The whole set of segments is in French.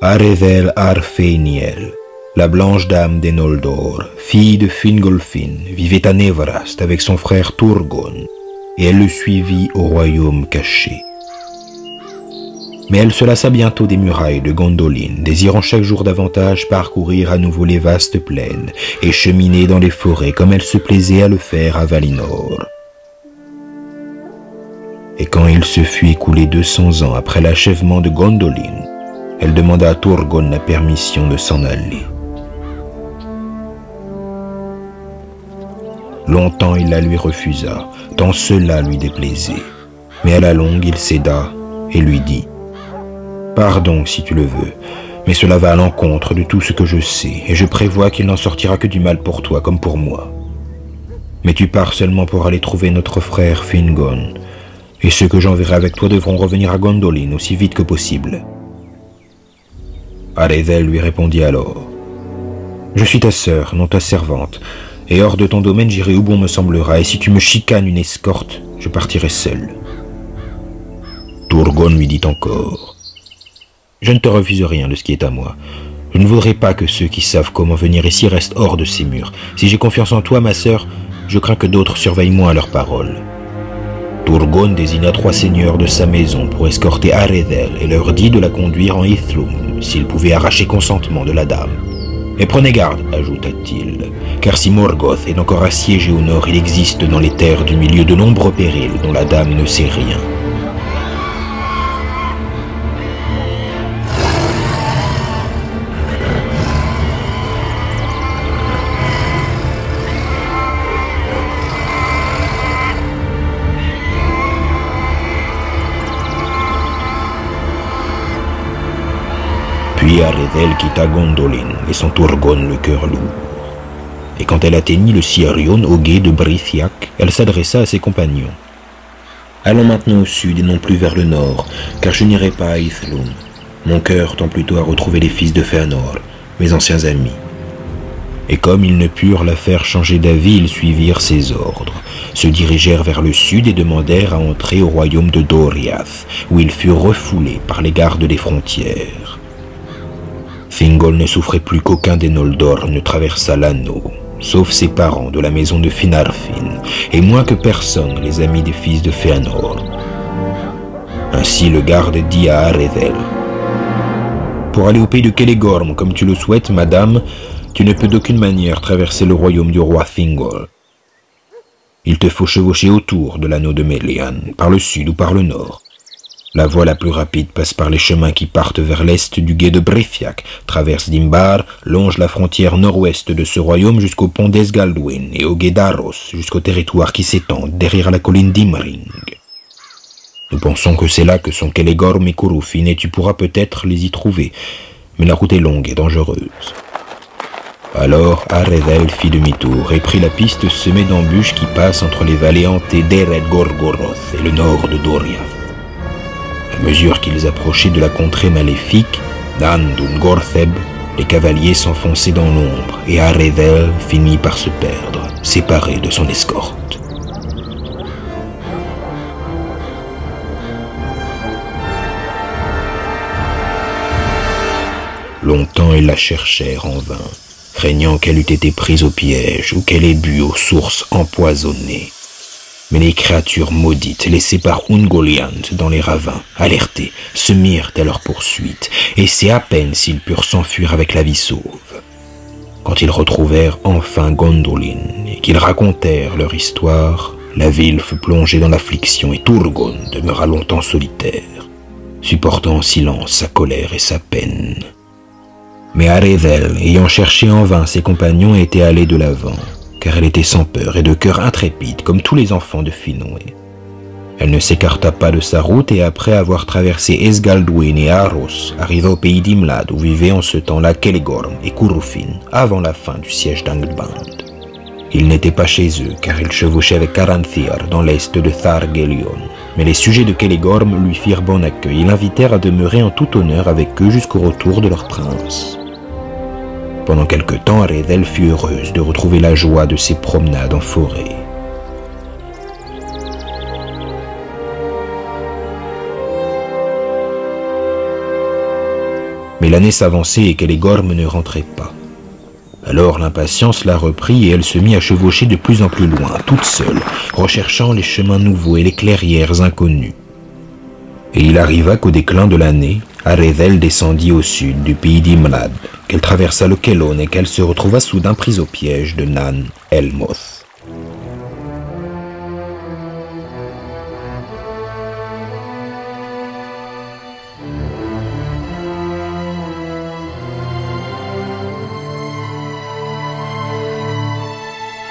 Arevel Arfeiniel, la blanche dame des Noldor, fille de Fingolfin, vivait à Nevrast avec son frère Turgon, et elle le suivit au royaume caché. Mais elle se lassa bientôt des murailles de Gondolin, désirant chaque jour davantage parcourir à nouveau les vastes plaines et cheminer dans les forêts comme elle se plaisait à le faire à Valinor. Et quand il se fut écoulé 200 ans après l'achèvement de Gondolin, elle demanda à Turgon la permission de s'en aller. Longtemps il la lui refusa, tant cela lui déplaisait. Mais à la longue il céda et lui dit Pardon si tu le veux, mais cela va à l'encontre de tout ce que je sais, et je prévois qu'il n'en sortira que du mal pour toi comme pour moi. Mais tu pars seulement pour aller trouver notre frère Fingon, et ceux que j'enverrai avec toi devront revenir à Gondolin aussi vite que possible. Arevel lui répondit alors Je suis ta sœur, non ta servante, et hors de ton domaine j'irai où bon me semblera, et si tu me chicanes une escorte, je partirai seul. Turgon lui dit encore Je ne te refuse rien de ce qui est à moi. Je ne voudrais pas que ceux qui savent comment venir ici restent hors de ces murs. Si j'ai confiance en toi, ma sœur, je crains que d'autres surveillent moins leurs paroles. Turgon désigna trois seigneurs de sa maison pour escorter Aredel et leur dit de la conduire en Ithlum s'il pouvait arracher consentement de la dame. Et prenez garde, ajouta-t-il, car si Morgoth est encore assiégé au nord, il existe dans les terres du milieu de nombreux périls dont la dame ne sait rien. Puis Aredel quitta Gondolin, son Turgon le cœur lourd. Et quand elle atteignit le Sirion au gué de Brithiac, elle s'adressa à ses compagnons. Allons maintenant au sud et non plus vers le nord, car je n'irai pas à Ithlum. Mon cœur tend plutôt à retrouver les fils de Fëanor, mes anciens amis. Et comme ils ne purent la faire changer d'avis, ils suivirent ses ordres, se dirigèrent vers le sud et demandèrent à entrer au royaume de Doriath, où ils furent refoulés par les gardes des frontières. Fingol ne souffrait plus qu'aucun des Noldor ne traversât l'anneau, sauf ses parents de la maison de Finarfin, et moins que personne les amis des fils de Fëanor. Ainsi le garde dit à Aredel Pour aller au pays de Kelegorm comme tu le souhaites, madame, tu ne peux d'aucune manière traverser le royaume du roi Thingol. Il te faut chevaucher autour de l'anneau de Melian, par le sud ou par le nord. La voie la plus rapide passe par les chemins qui partent vers l'est du gué de Brithiac, traverse Dimbar, longe la frontière nord-ouest de ce royaume jusqu'au pont d'Esgaldwin et au gué d'Aros, jusqu'au territoire qui s'étend derrière la colline d'Imring. Nous pensons que c'est là que sont Kelegorm et Kurufin et tu pourras peut-être les y trouver, mais la route est longue et dangereuse. Alors Arevel fit demi-tour et prit la piste semée d'embûches qui passe entre les vallées hantées d'Ered Gorgoroth et le nord de Doriath. À mesure qu'ils approchaient de la contrée maléfique, d'Andun Gortheb, les cavaliers s'enfonçaient dans l'ombre et Arevel finit par se perdre, séparé de son escorte. Longtemps ils la cherchèrent en vain, craignant qu'elle eût été prise au piège ou qu'elle ait bu aux sources empoisonnées. Mais les créatures maudites laissées par Ungoliant dans les ravins, alertées, se mirent à leur poursuite, et c'est à peine s'ils purent s'enfuir avec la vie sauve. Quand ils retrouvèrent enfin Gondolin et qu'ils racontèrent leur histoire, la ville fut plongée dans l'affliction et Turgon demeura longtemps solitaire, supportant en silence sa colère et sa peine. Mais Arevel, ayant cherché en vain ses compagnons, était allé de l'avant car elle était sans peur et de cœur intrépide, comme tous les enfants de Finwë. Elle ne s'écarta pas de sa route et après avoir traversé Esgaldwin et Aros, arriva au pays d'Imlad où vivaient en ce temps-là Kelegorm et Kurufin, avant la fin du siège d'Angband. Ils n'étaient pas chez eux car ils chevauchaient avec Caranthir dans l'est de Thargelion. Mais les sujets de Kelegorm lui firent bon accueil et l'invitèrent à demeurer en tout honneur avec eux jusqu'au retour de leur prince. Pendant quelque temps, Aredel fut heureuse de retrouver la joie de ses promenades en forêt. Mais l'année s'avançait et gormes ne rentraient pas. Alors l'impatience la reprit et elle se mit à chevaucher de plus en plus loin, toute seule, recherchant les chemins nouveaux et les clairières inconnues. Et il arriva qu'au déclin de l'année, Arezel descendit au sud du pays d'Imrad, qu'elle traversa le Kelon et qu'elle se retrouva soudain prise au piège de Nan Elmoth.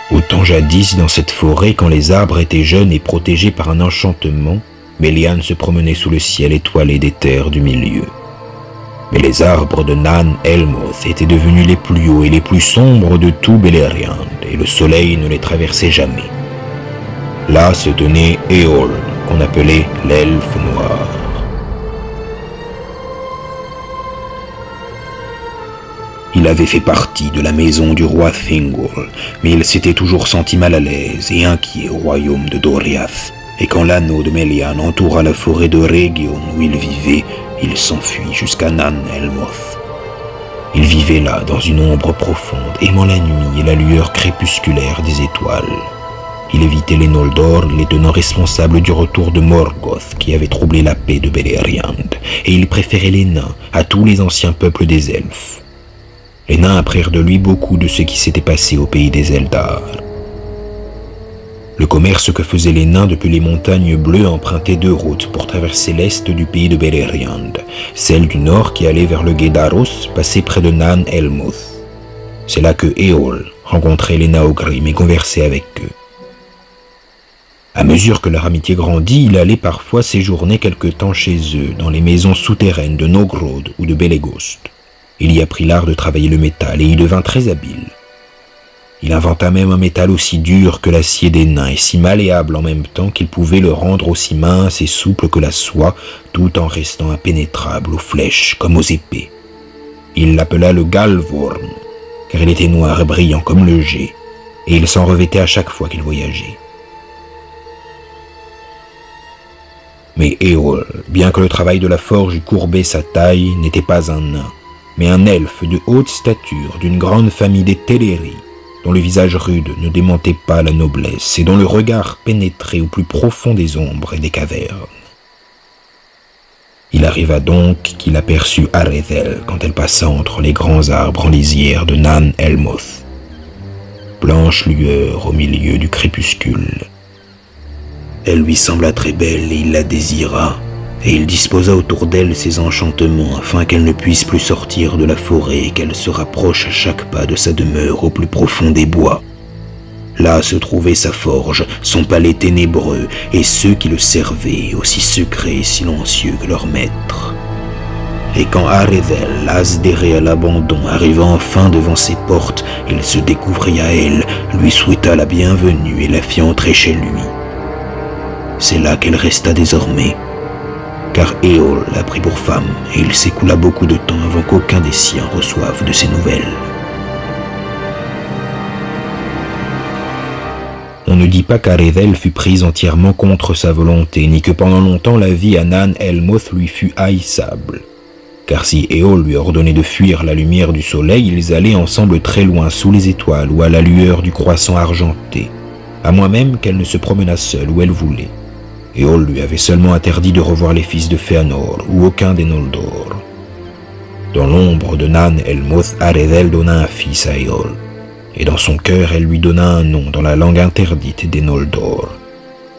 Autant jadis dans cette forêt, quand les arbres étaient jeunes et protégés par un enchantement, Méliane se promenait sous le ciel étoilé des terres du milieu. Mais les arbres de Nan Elmoth étaient devenus les plus hauts et les plus sombres de tout Beleriand, et le soleil ne les traversait jamais. Là se tenait Eol, qu'on appelait l'elfe noir. Il avait fait partie de la maison du roi Thingol, mais il s'était toujours senti mal à l'aise et inquiet au royaume de Doriath. Et quand l'anneau de Melian entoura la forêt de Région où il vivait, il s'enfuit jusqu'à Nan Elmoth. Il vivait là, dans une ombre profonde, aimant la nuit et la lueur crépusculaire des étoiles. Il évitait les Noldor, les tenants responsables du retour de Morgoth qui avait troublé la paix de Beleriand, et il préférait les nains à tous les anciens peuples des elfes. Les nains apprirent de lui beaucoup de ce qui s'était passé au pays des Eldar. Le commerce que faisaient les nains depuis les montagnes bleues empruntait deux routes pour traverser l'est du pays de Beleriand. Celle du nord qui allait vers le Guédaros passait près de Nan Elmoth. C'est là que Eol rencontrait les Naogrim et conversait avec eux. À mesure que leur amitié grandit, il allait parfois séjourner quelque temps chez eux, dans les maisons souterraines de Nogrod ou de Belegost. Il y apprit l'art de travailler le métal et y devint très habile. Il inventa même un métal aussi dur que l'acier des nains et si malléable en même temps qu'il pouvait le rendre aussi mince et souple que la soie, tout en restant impénétrable aux flèches comme aux épées. Il l'appela le Galvorn, car il était noir et brillant comme le jet, et il s'en revêtait à chaque fois qu'il voyageait. Mais Éole, bien que le travail de la forge courbait sa taille, n'était pas un nain mais un elfe de haute stature d'une grande famille des Téléri, dont le visage rude ne démentait pas la noblesse et dont le regard pénétrait au plus profond des ombres et des cavernes. Il arriva donc qu'il aperçut Arethel quand elle passa entre les grands arbres en lisière de Nan Elmoth. Blanche lueur au milieu du crépuscule. Elle lui sembla très belle et il la désira, et il disposa autour d'elle ses enchantements afin qu'elle ne puisse plus sortir de la forêt et qu'elle se rapproche à chaque pas de sa demeure au plus profond des bois. Là se trouvait sa forge, son palais ténébreux, et ceux qui le servaient, aussi secrets et silencieux que leur maître. Et quand Arevel, las à l'abandon, arriva enfin devant ses portes, il se découvrit à elle, lui souhaita la bienvenue et la fit entrer chez lui. C'est là qu'elle resta désormais, car Éole l'a pris pour femme et il s'écoula beaucoup de temps avant qu'aucun des siens reçoive de ses nouvelles. On ne dit pas qu'Arevel fut prise entièrement contre sa volonté, ni que pendant longtemps la vie à Nan Elmoth lui fut haïssable. Car si Éole lui ordonnait de fuir la lumière du soleil, ils allaient ensemble très loin sous les étoiles ou à la lueur du croissant argenté, à moins même qu'elle ne se promenât seule où elle voulait. Éole lui avait seulement interdit de revoir les fils de Fëanor ou aucun des Noldor. Dans l'ombre de Nan Elmoth, Aredel donna un fils à Éole, et dans son cœur elle lui donna un nom dans la langue interdite des Noldor,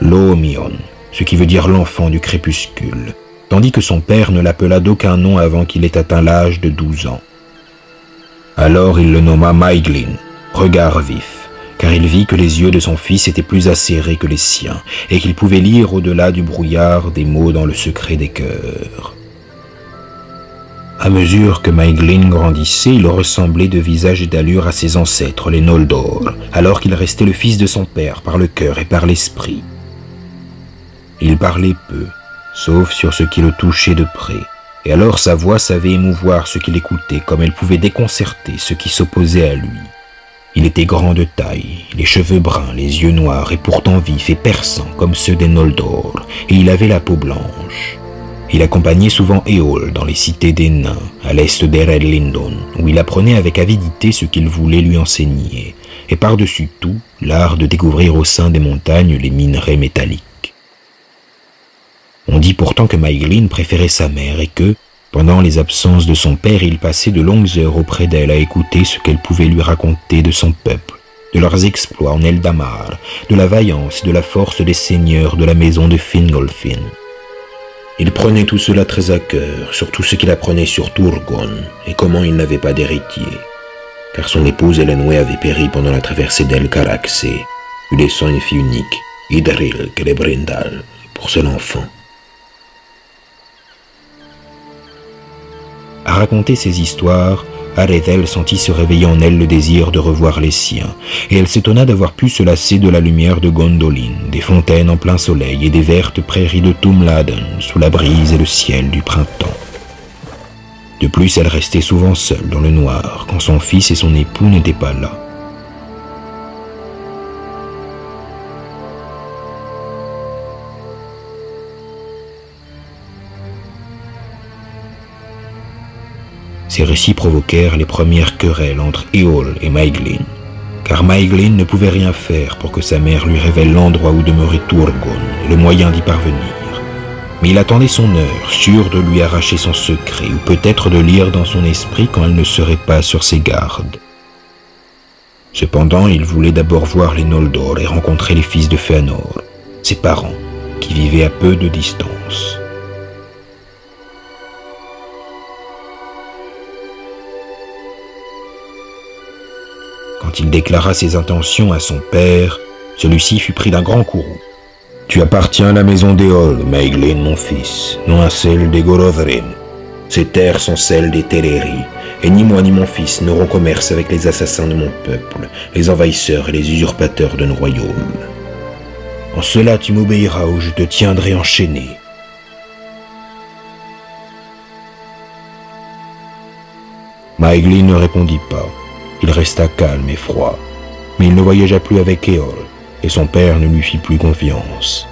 Loomion, ce qui veut dire l'enfant du crépuscule, tandis que son père ne l'appela d'aucun nom avant qu'il ait atteint l'âge de douze ans. Alors il le nomma Maiglin, regard vif, car il vit que les yeux de son fils étaient plus acérés que les siens, et qu'il pouvait lire au-delà du brouillard des mots dans le secret des cœurs. À mesure que Maeglin grandissait, il ressemblait de visage et d'allure à ses ancêtres, les Noldor, alors qu'il restait le fils de son père par le cœur et par l'esprit. Il parlait peu, sauf sur ce qui le touchait de près, et alors sa voix savait émouvoir ce qu'il écoutait comme elle pouvait déconcerter ce qui s'opposait à lui. Il était grand de taille, les cheveux bruns, les yeux noirs et pourtant vifs et perçants comme ceux des Noldor, et il avait la peau blanche. Il accompagnait souvent Éole dans les cités des nains, à l'est d'Ered Lindon, où il apprenait avec avidité ce qu'il voulait lui enseigner, et par-dessus tout, l'art de découvrir au sein des montagnes les minerais métalliques. On dit pourtant que Maiglin préférait sa mère et que, pendant les absences de son père, il passait de longues heures auprès d'elle à écouter ce qu'elle pouvait lui raconter de son peuple, de leurs exploits en Eldamar, de la vaillance et de la force des seigneurs de la maison de Fingolfin. Il prenait tout cela très à cœur, surtout ce qu'il apprenait sur Turgon et comment il n'avait pas d'héritier. Car son épouse Elenwe avait péri pendant la traversée d'El Carax et lui laissant une fille unique, Idril Celebrindal, pour seul enfant. Raconter ces histoires, Arethel sentit se réveiller en elle le désir de revoir les siens, et elle s'étonna d'avoir pu se lasser de la lumière de Gondolin, des fontaines en plein soleil et des vertes prairies de Tumladen sous la brise et le ciel du printemps. De plus, elle restait souvent seule dans le noir quand son fils et son époux n'étaient pas là. Ces récits provoquèrent les premières querelles entre Eol et Maeglin, car Maeglin ne pouvait rien faire pour que sa mère lui révèle l'endroit où demeurait Turgon et le moyen d'y parvenir. Mais il attendait son heure, sûr de lui arracher son secret, ou peut-être de lire dans son esprit quand elle ne serait pas sur ses gardes. Cependant, il voulait d'abord voir les Noldor et rencontrer les fils de Fëanor, ses parents, qui vivaient à peu de distance. Quand il déclara ses intentions à son père, celui-ci fut pris d'un grand courroux. Tu appartiens à la maison d'Éol, Maeglin, mon fils, non à celle des Gorovrim. Ces terres sont celles des Teleri, et ni moi ni mon fils n'aurons commerce avec les assassins de mon peuple, les envahisseurs et les usurpateurs de nos royaumes. En cela tu m'obéiras ou je te tiendrai enchaîné. Maeglin ne répondit pas. Il resta calme et froid, mais il ne voyagea plus avec Éol, et son père ne lui fit plus confiance.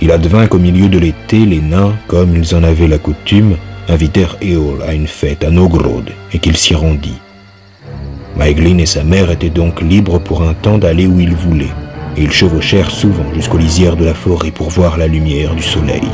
Il advint qu'au milieu de l'été, les nains, comme ils en avaient la coutume, invitèrent Éol à une fête à Nogrod, et qu'il s'y rendit. Maeglin et sa mère étaient donc libres pour un temps d'aller où ils voulaient, et ils chevauchèrent souvent jusqu'aux lisières de la forêt pour voir la lumière du soleil.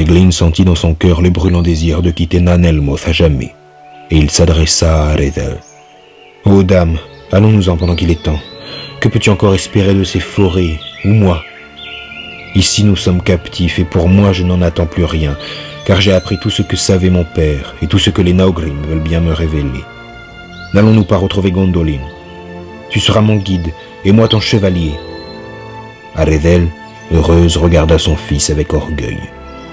Maeglin sentit dans son cœur le brûlant désir de quitter Nanelmoth à jamais, et il s'adressa à Arethel. Ô dame, allons-nous-en pendant qu'il est temps. Que peux-tu encore espérer de ces forêts, ou moi? Ici nous sommes captifs, et pour moi je n'en attends plus rien, car j'ai appris tout ce que savait mon père, et tout ce que les Naugrim veulent bien me révéler. N'allons-nous pas retrouver Gondolin? Tu seras mon guide, et moi ton chevalier. Aredel, heureuse, regarda son fils avec orgueil.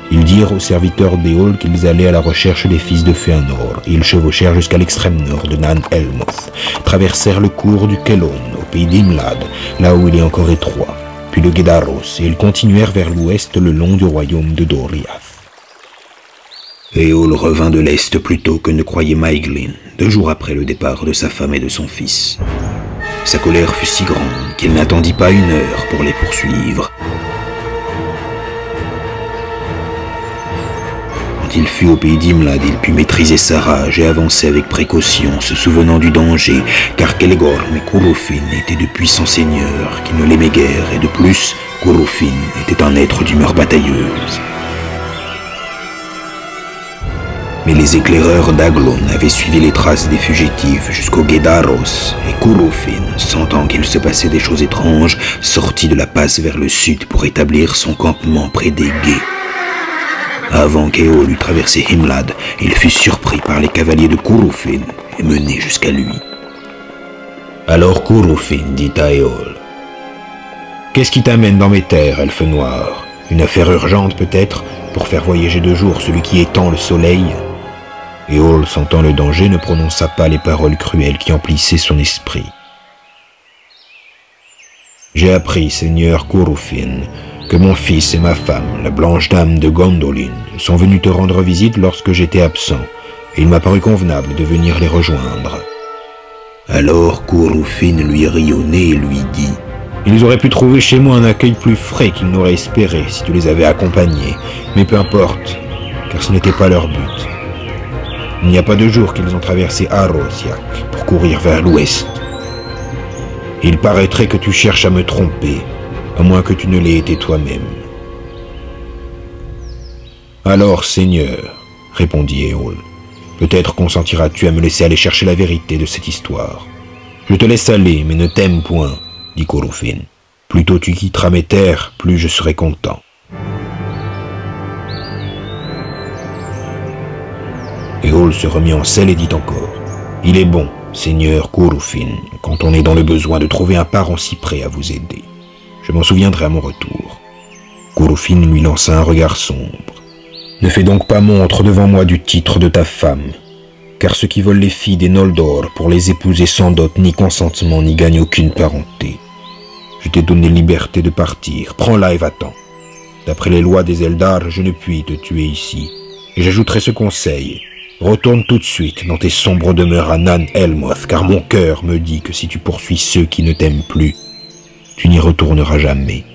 Ils dirent aux serviteurs d'Éol qu'ils allaient à la recherche des fils de Fëanor, et ils chevauchèrent jusqu'à l'extrême nord de Nan Elmoth, traversèrent le cours du Kelon, au pays d'Imlad, là où il est encore étroit, puis le Guedaros, et ils continuèrent vers l'ouest le long du royaume de Doriath. Éol revint de l'est plus tôt que ne croyait Maeglin, deux jours après le départ de sa femme et de son fils. Sa colère fut si grande qu'il n'attendit pas une heure pour les poursuivre, il fut au pays d'Imlad, il put maîtriser sa rage et avancer avec précaution, se souvenant du danger, car Kelegorm et Kurofin étaient de puissants seigneurs qui ne l'aimaient guère, et de plus, Kurofin était un être d'humeur batailleuse. Mais les éclaireurs d'Aglon avaient suivi les traces des fugitifs jusqu'au Guedaros, et Kurofin, sentant qu'il se passait des choses étranges, sortit de la passe vers le sud pour établir son campement près des guets. Avant qu'Éol eût traversé Himlad, il fut surpris par les cavaliers de Kurufin et mené jusqu'à lui. Alors Kurufin dit à Éol Qu'est-ce qui t'amène dans mes terres, elfe noir? Une affaire urgente peut-être, pour faire voyager de jour celui qui étend le soleil? Éole, sentant le danger, ne prononça pas les paroles cruelles qui emplissaient son esprit. J'ai appris, Seigneur Kurufin, que mon fils et ma femme, la blanche dame de Gondolin, sont venus te rendre visite lorsque j'étais absent, et il m'a paru convenable de venir les rejoindre. Alors Kurufin lui rit au nez et lui dit Ils auraient pu trouver chez moi un accueil plus frais qu'ils n'auraient espéré si tu les avais accompagnés, mais peu importe, car ce n'était pas leur but. Il n'y a pas de jour qu'ils ont traversé Arosiak pour courir vers l'ouest. Il paraîtrait que tu cherches à me tromper, à moins que tu ne l'aies été toi-même. Alors, Seigneur, répondit Éole, peut-être consentiras-tu à me laisser aller chercher la vérité de cette histoire. Je te laisse aller, mais ne t'aime point, dit Korofin. Plus tôt tu quitteras mes terres, plus je serai content. Éole se remit en selle et dit encore Il est bon, Seigneur Korofin, quand on est dans le besoin de trouver un parent si prêt à vous aider. Je m'en souviendrai à mon retour. Korofin lui lança un regard sombre. Ne fais donc pas montre devant moi du titre de ta femme, car ceux qui volent les filles des Noldor pour les épouser sans dot ni consentement n'y gagnent aucune parenté. Je t'ai donné liberté de partir, prends-la et va-t'en. D'après les lois des Eldar, je ne puis te tuer ici, et j'ajouterai ce conseil. Retourne tout de suite dans tes sombres demeures à Nan Elmoth, car mon cœur me dit que si tu poursuis ceux qui ne t'aiment plus, tu n'y retourneras jamais.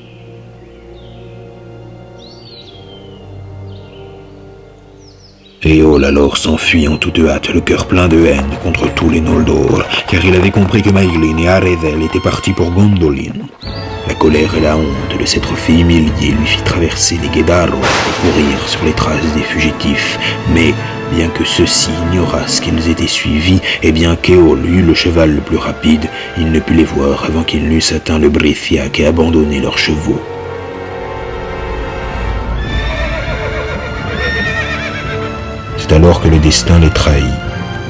Éole alors s'enfuit en toute hâte, le cœur plein de haine contre tous les Noldor, car il avait compris que Maeglin et Aredel étaient partis pour Gondolin. La colère et la honte de s'être fait humilier lui fit traverser les Guédaros et courir sur les traces des fugitifs. Mais, bien que ceux-ci ignorassent qu'ils étaient suivis, et bien qu'Éole eût le cheval le plus rapide, il ne put les voir avant qu'ils n'eussent atteint le Bréfiac et abandonné leurs chevaux. Alors que le destin les trahit,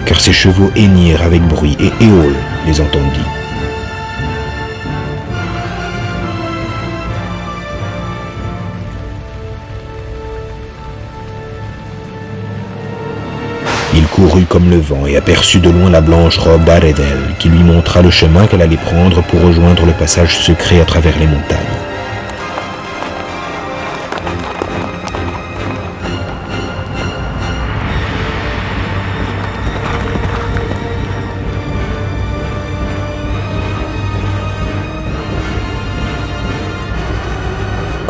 car ses chevaux hennirent avec bruit et Éole les entendit. Il courut comme le vent et aperçut de loin la blanche robe d'Aredel qui lui montra le chemin qu'elle allait prendre pour rejoindre le passage secret à travers les montagnes.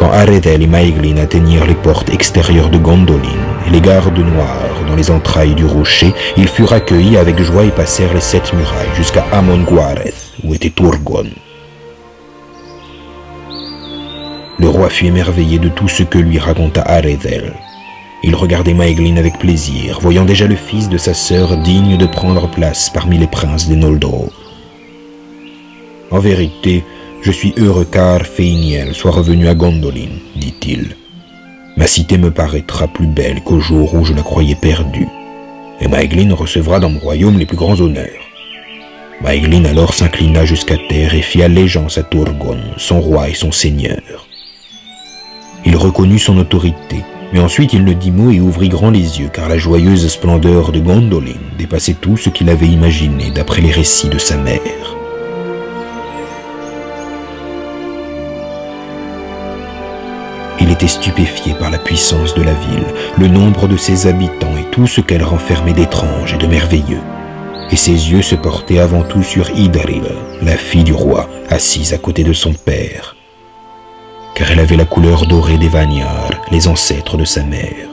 Quand Aredel et Maeglin atteignirent les portes extérieures de Gondolin et les gardes noirs dans les entrailles du rocher, ils furent accueillis avec joie et passèrent les sept murailles jusqu'à Amon Guareth, où était Turgon. Le roi fut émerveillé de tout ce que lui raconta Aredel. Il regardait Maeglin avec plaisir, voyant déjà le fils de sa sœur digne de prendre place parmi les princes des Noldor. En vérité, je suis heureux car Feiniel soit revenu à Gondolin, dit-il. Ma cité me paraîtra plus belle qu'au jour où je la croyais perdue, et Maeglin recevra dans mon royaume les plus grands honneurs. Maeglin alors s'inclina jusqu'à terre et fit allégeance à Turgon, son roi et son seigneur. Il reconnut son autorité, mais ensuite il ne dit mot et ouvrit grand les yeux, car la joyeuse splendeur de Gondolin dépassait tout ce qu'il avait imaginé d'après les récits de sa mère. Stupéfié par la puissance de la ville, le nombre de ses habitants et tout ce qu'elle renfermait d'étrange et de merveilleux. Et ses yeux se portaient avant tout sur Idril, la fille du roi, assise à côté de son père. Car elle avait la couleur dorée des Vanyar, les ancêtres de sa mère.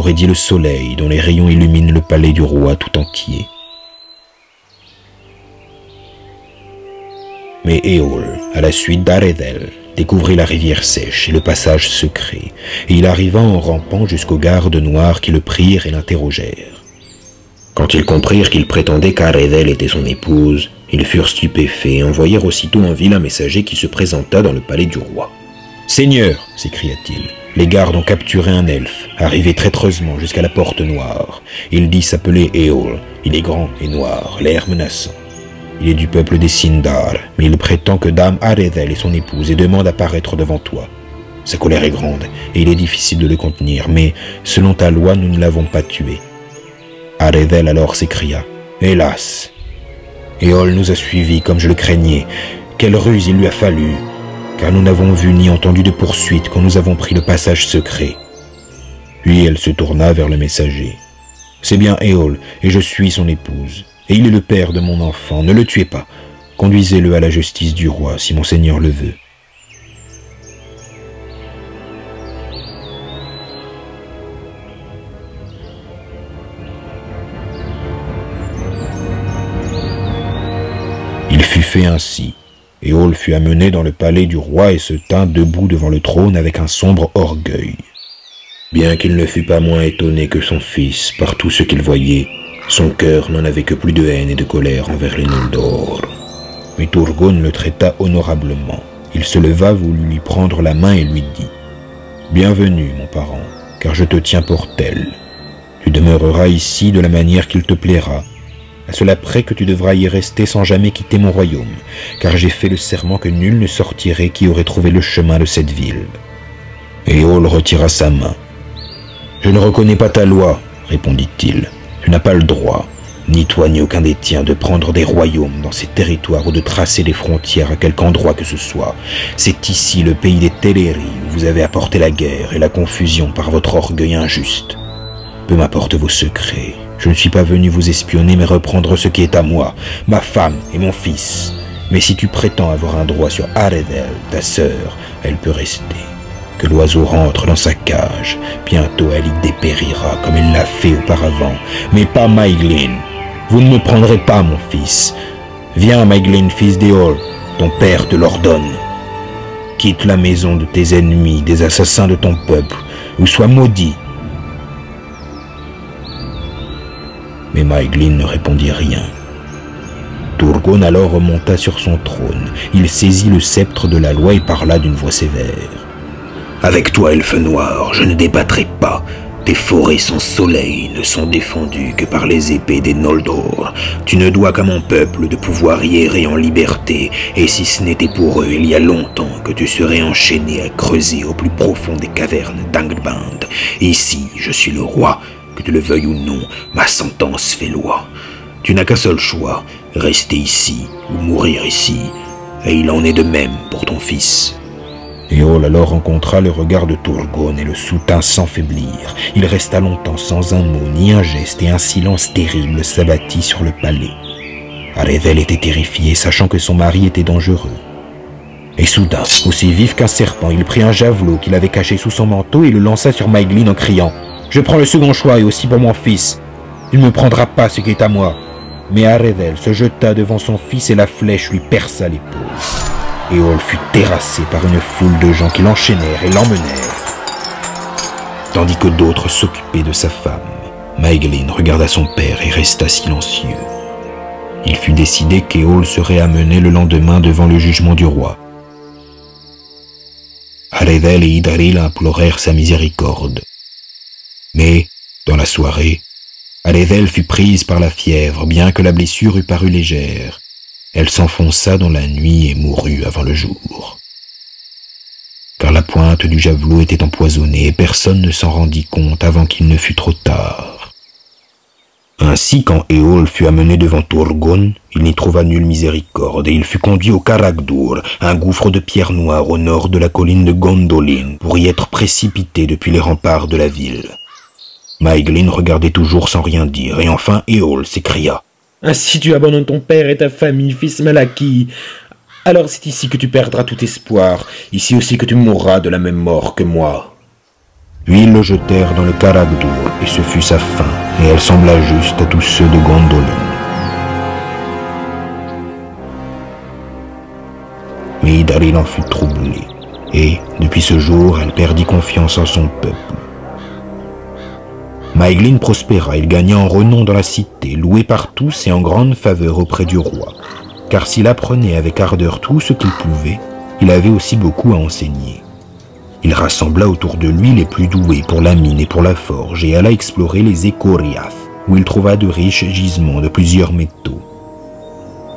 Aurait dit le soleil dont les rayons illuminent le palais du roi tout entier. Mais Éole, à la suite d'Aredel, découvrit la rivière sèche et le passage secret, et il arriva en rampant jusqu'aux gardes noirs qui le prirent et l'interrogèrent. Quand ils comprirent qu'il prétendait qu'Aredel était son épouse, ils furent stupéfaits et envoyèrent aussitôt un vilain messager qui se présenta dans le palais du roi. Seigneur, s'écria-t-il, les gardes ont capturé un elfe, arrivé traîtreusement jusqu'à la porte noire. Il dit s'appeler Éole, il est grand et noir, l'air menaçant. Il est du peuple des Sindar, mais il prétend que Dame Aredel est son épouse et demande à paraître devant toi. Sa colère est grande et il est difficile de le contenir, mais selon ta loi, nous ne l'avons pas tué. Aredel alors s'écria Hélas Éole nous a suivis comme je le craignais. Quelle ruse il lui a fallu, car nous n'avons vu ni entendu de poursuite quand nous avons pris le passage secret. Puis elle se tourna vers le messager. C'est bien Éole, et je suis son épouse et il est le père de mon enfant. Ne le tuez pas. Conduisez-le à la justice du roi, si monseigneur le veut. Il fut fait ainsi. Éole fut amené dans le palais du roi et se tint debout devant le trône avec un sombre orgueil. Bien qu'il ne fût pas moins étonné que son fils par tout ce qu'il voyait, son cœur n'en avait que plus de haine et de colère envers les Noldor. Mais Turgon le traita honorablement. Il se leva, voulut lui prendre la main et lui dit Bienvenue, mon parent, car je te tiens pour tel. Tu demeureras ici de la manière qu'il te plaira, à cela près que tu devras y rester sans jamais quitter mon royaume, car j'ai fait le serment que nul ne sortirait qui aurait trouvé le chemin de cette ville. Éole retira sa main. Je ne reconnais pas ta loi, répondit-il. Tu n'as pas le droit, ni toi ni aucun des tiens, de prendre des royaumes dans ces territoires ou de tracer des frontières à quelque endroit que ce soit. C'est ici le pays des Teleri où vous avez apporté la guerre et la confusion par votre orgueil injuste. Peu vos secrets. Je ne suis pas venu vous espionner mais reprendre ce qui est à moi, ma femme et mon fils. Mais si tu prétends avoir un droit sur Aredel, ta sœur, elle peut rester que l'oiseau rentre dans sa cage. Bientôt elle y dépérira comme il l'a fait auparavant. Mais pas Maiglin. Vous ne me prendrez pas, mon fils. Viens, Maiglin, fils d'Eol. Ton père te l'ordonne. Quitte la maison de tes ennemis, des assassins de ton peuple, ou sois maudit. Mais Maiglin ne répondit rien. Turgon alors remonta sur son trône. Il saisit le sceptre de la loi et parla d'une voix sévère. Avec toi, elfe noir, je ne débattrai pas. Tes forêts sans soleil ne sont défendues que par les épées des Noldor. Tu ne dois qu'à mon peuple de pouvoir y errer en liberté, et si ce n'était pour eux, il y a longtemps que tu serais enchaîné à creuser au plus profond des cavernes d'Angband. Ici, je suis le roi, que tu le veuilles ou non, ma sentence fait loi. Tu n'as qu'un seul choix, rester ici ou mourir ici, et il en est de même pour ton fils. Éole alors rencontra le regard de Turgon et le soutint sans faiblir. Il resta longtemps sans un mot ni un geste et un silence terrible s'abattit sur le palais. Arevel était terrifié, sachant que son mari était dangereux. Et soudain, aussi vif qu'un serpent, il prit un javelot qu'il avait caché sous son manteau et le lança sur Maeglin en criant « Je prends le second choix et aussi pour mon fils. Il ne me prendra pas ce qui est à moi. » Mais Arevel se jeta devant son fils et la flèche lui perça l'épaule. Éole fut terrassé par une foule de gens qui l'enchaînèrent et l'emmenèrent. Tandis que d'autres s'occupaient de sa femme, Maeglin regarda son père et resta silencieux. Il fut décidé qu'Éole serait amené le lendemain devant le jugement du roi. Aredel et Idaril implorèrent sa miséricorde. Mais, dans la soirée, Aredel fut prise par la fièvre, bien que la blessure eût paru légère. Elle s'enfonça dans la nuit et mourut avant le jour. Car la pointe du javelot était empoisonnée et personne ne s'en rendit compte avant qu'il ne fût trop tard. Ainsi, quand Éole fut amené devant Turgon, il n'y trouva nulle miséricorde et il fut conduit au Karagdur, un gouffre de pierre noire au nord de la colline de Gondolin, pour y être précipité depuis les remparts de la ville. Maeglin regardait toujours sans rien dire, et enfin Éole s'écria. Ainsi tu abandonnes ton père et ta famille, fils Malaki. Alors c'est ici que tu perdras tout espoir, ici aussi que tu mourras de la même mort que moi. Puis ils le jetèrent dans le Karagdur, et ce fut sa fin, et elle sembla juste à tous ceux de Gondolin. Mais Idaril en fut troublé, et, depuis ce jour, elle perdit confiance en son peuple. Maeglin prospéra, il gagna en renom dans la cité, loué par tous et en grande faveur auprès du roi, car s'il apprenait avec ardeur tout ce qu'il pouvait, il avait aussi beaucoup à enseigner. Il rassembla autour de lui les plus doués pour la mine et pour la forge et alla explorer les Ekoriath, où il trouva de riches gisements de plusieurs métaux.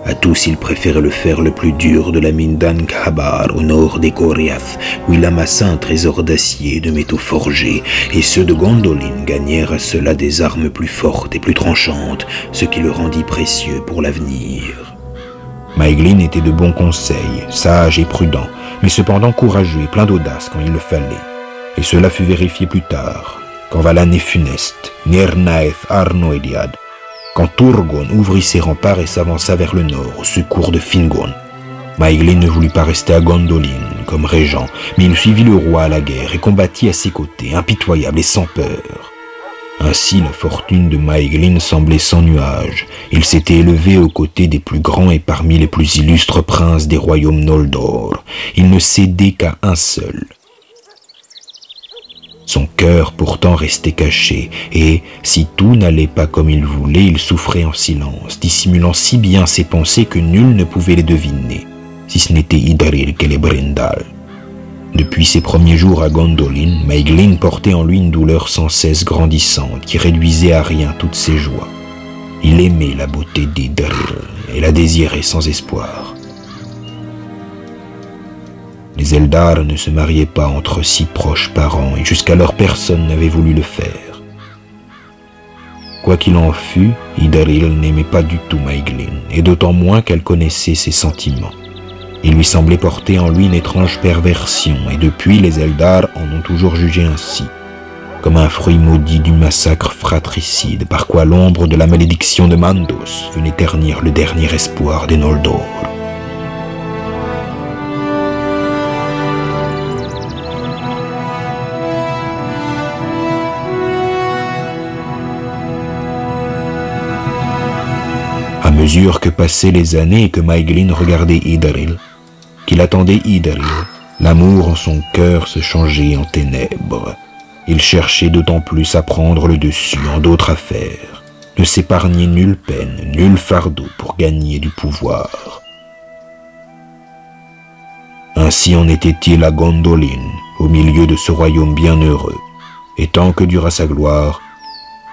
À tous, il préférait le fer le plus dur de la mine d'Ankhabar au nord des Koriath, où il amassa un trésor d'acier et de métaux forgés, et ceux de Gondolin gagnèrent à cela des armes plus fortes et plus tranchantes, ce qui le rendit précieux pour l'avenir. Maeglin était de bons conseils, sage et prudent, mais cependant courageux et plein d'audace quand il le fallait. Et cela fut vérifié plus tard, quand va l'année funeste, Nirnaeth Arnoediad, quand Turgon ouvrit ses remparts et s'avança vers le nord au secours de Fingon. Maeglin ne voulut pas rester à Gondolin comme régent, mais il suivit le roi à la guerre et combattit à ses côtés, impitoyable et sans peur. Ainsi la fortune de Maeglin semblait sans nuage. Il s'était élevé aux côtés des plus grands et parmi les plus illustres princes des royaumes Noldor. Il ne cédait qu'à un seul. Son cœur pourtant restait caché, et si tout n'allait pas comme il voulait, il souffrait en silence, dissimulant si bien ses pensées que nul ne pouvait les deviner, si ce n'était Idaril Brindal. Depuis ses premiers jours à Gondolin, Maeglin portait en lui une douleur sans cesse grandissante qui réduisait à rien toutes ses joies. Il aimait la beauté d'Idril et la désirait sans espoir. Les Eldar ne se mariaient pas entre si proches parents et jusqu'alors personne n'avait voulu le faire. Quoi qu'il en fût, Idaril n'aimait pas du tout Maeglin, et d'autant moins qu'elle connaissait ses sentiments. Il lui semblait porter en lui une étrange perversion, et depuis les Eldar en ont toujours jugé ainsi, comme un fruit maudit du massacre fratricide, par quoi l'ombre de la malédiction de Mandos venait ternir le dernier espoir des Noldor. Mesure que passaient les années et que Maeglin regardait Idaril, qu'il attendait Idaril, l'amour en son cœur se changeait en ténèbres. Il cherchait d'autant plus à prendre le dessus en d'autres affaires, ne s'épargnait nulle peine, nul fardeau pour gagner du pouvoir. Ainsi en était-il à Gondolin, au milieu de ce royaume bienheureux, et tant que dura sa gloire,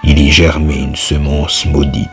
il y germait une semence maudite.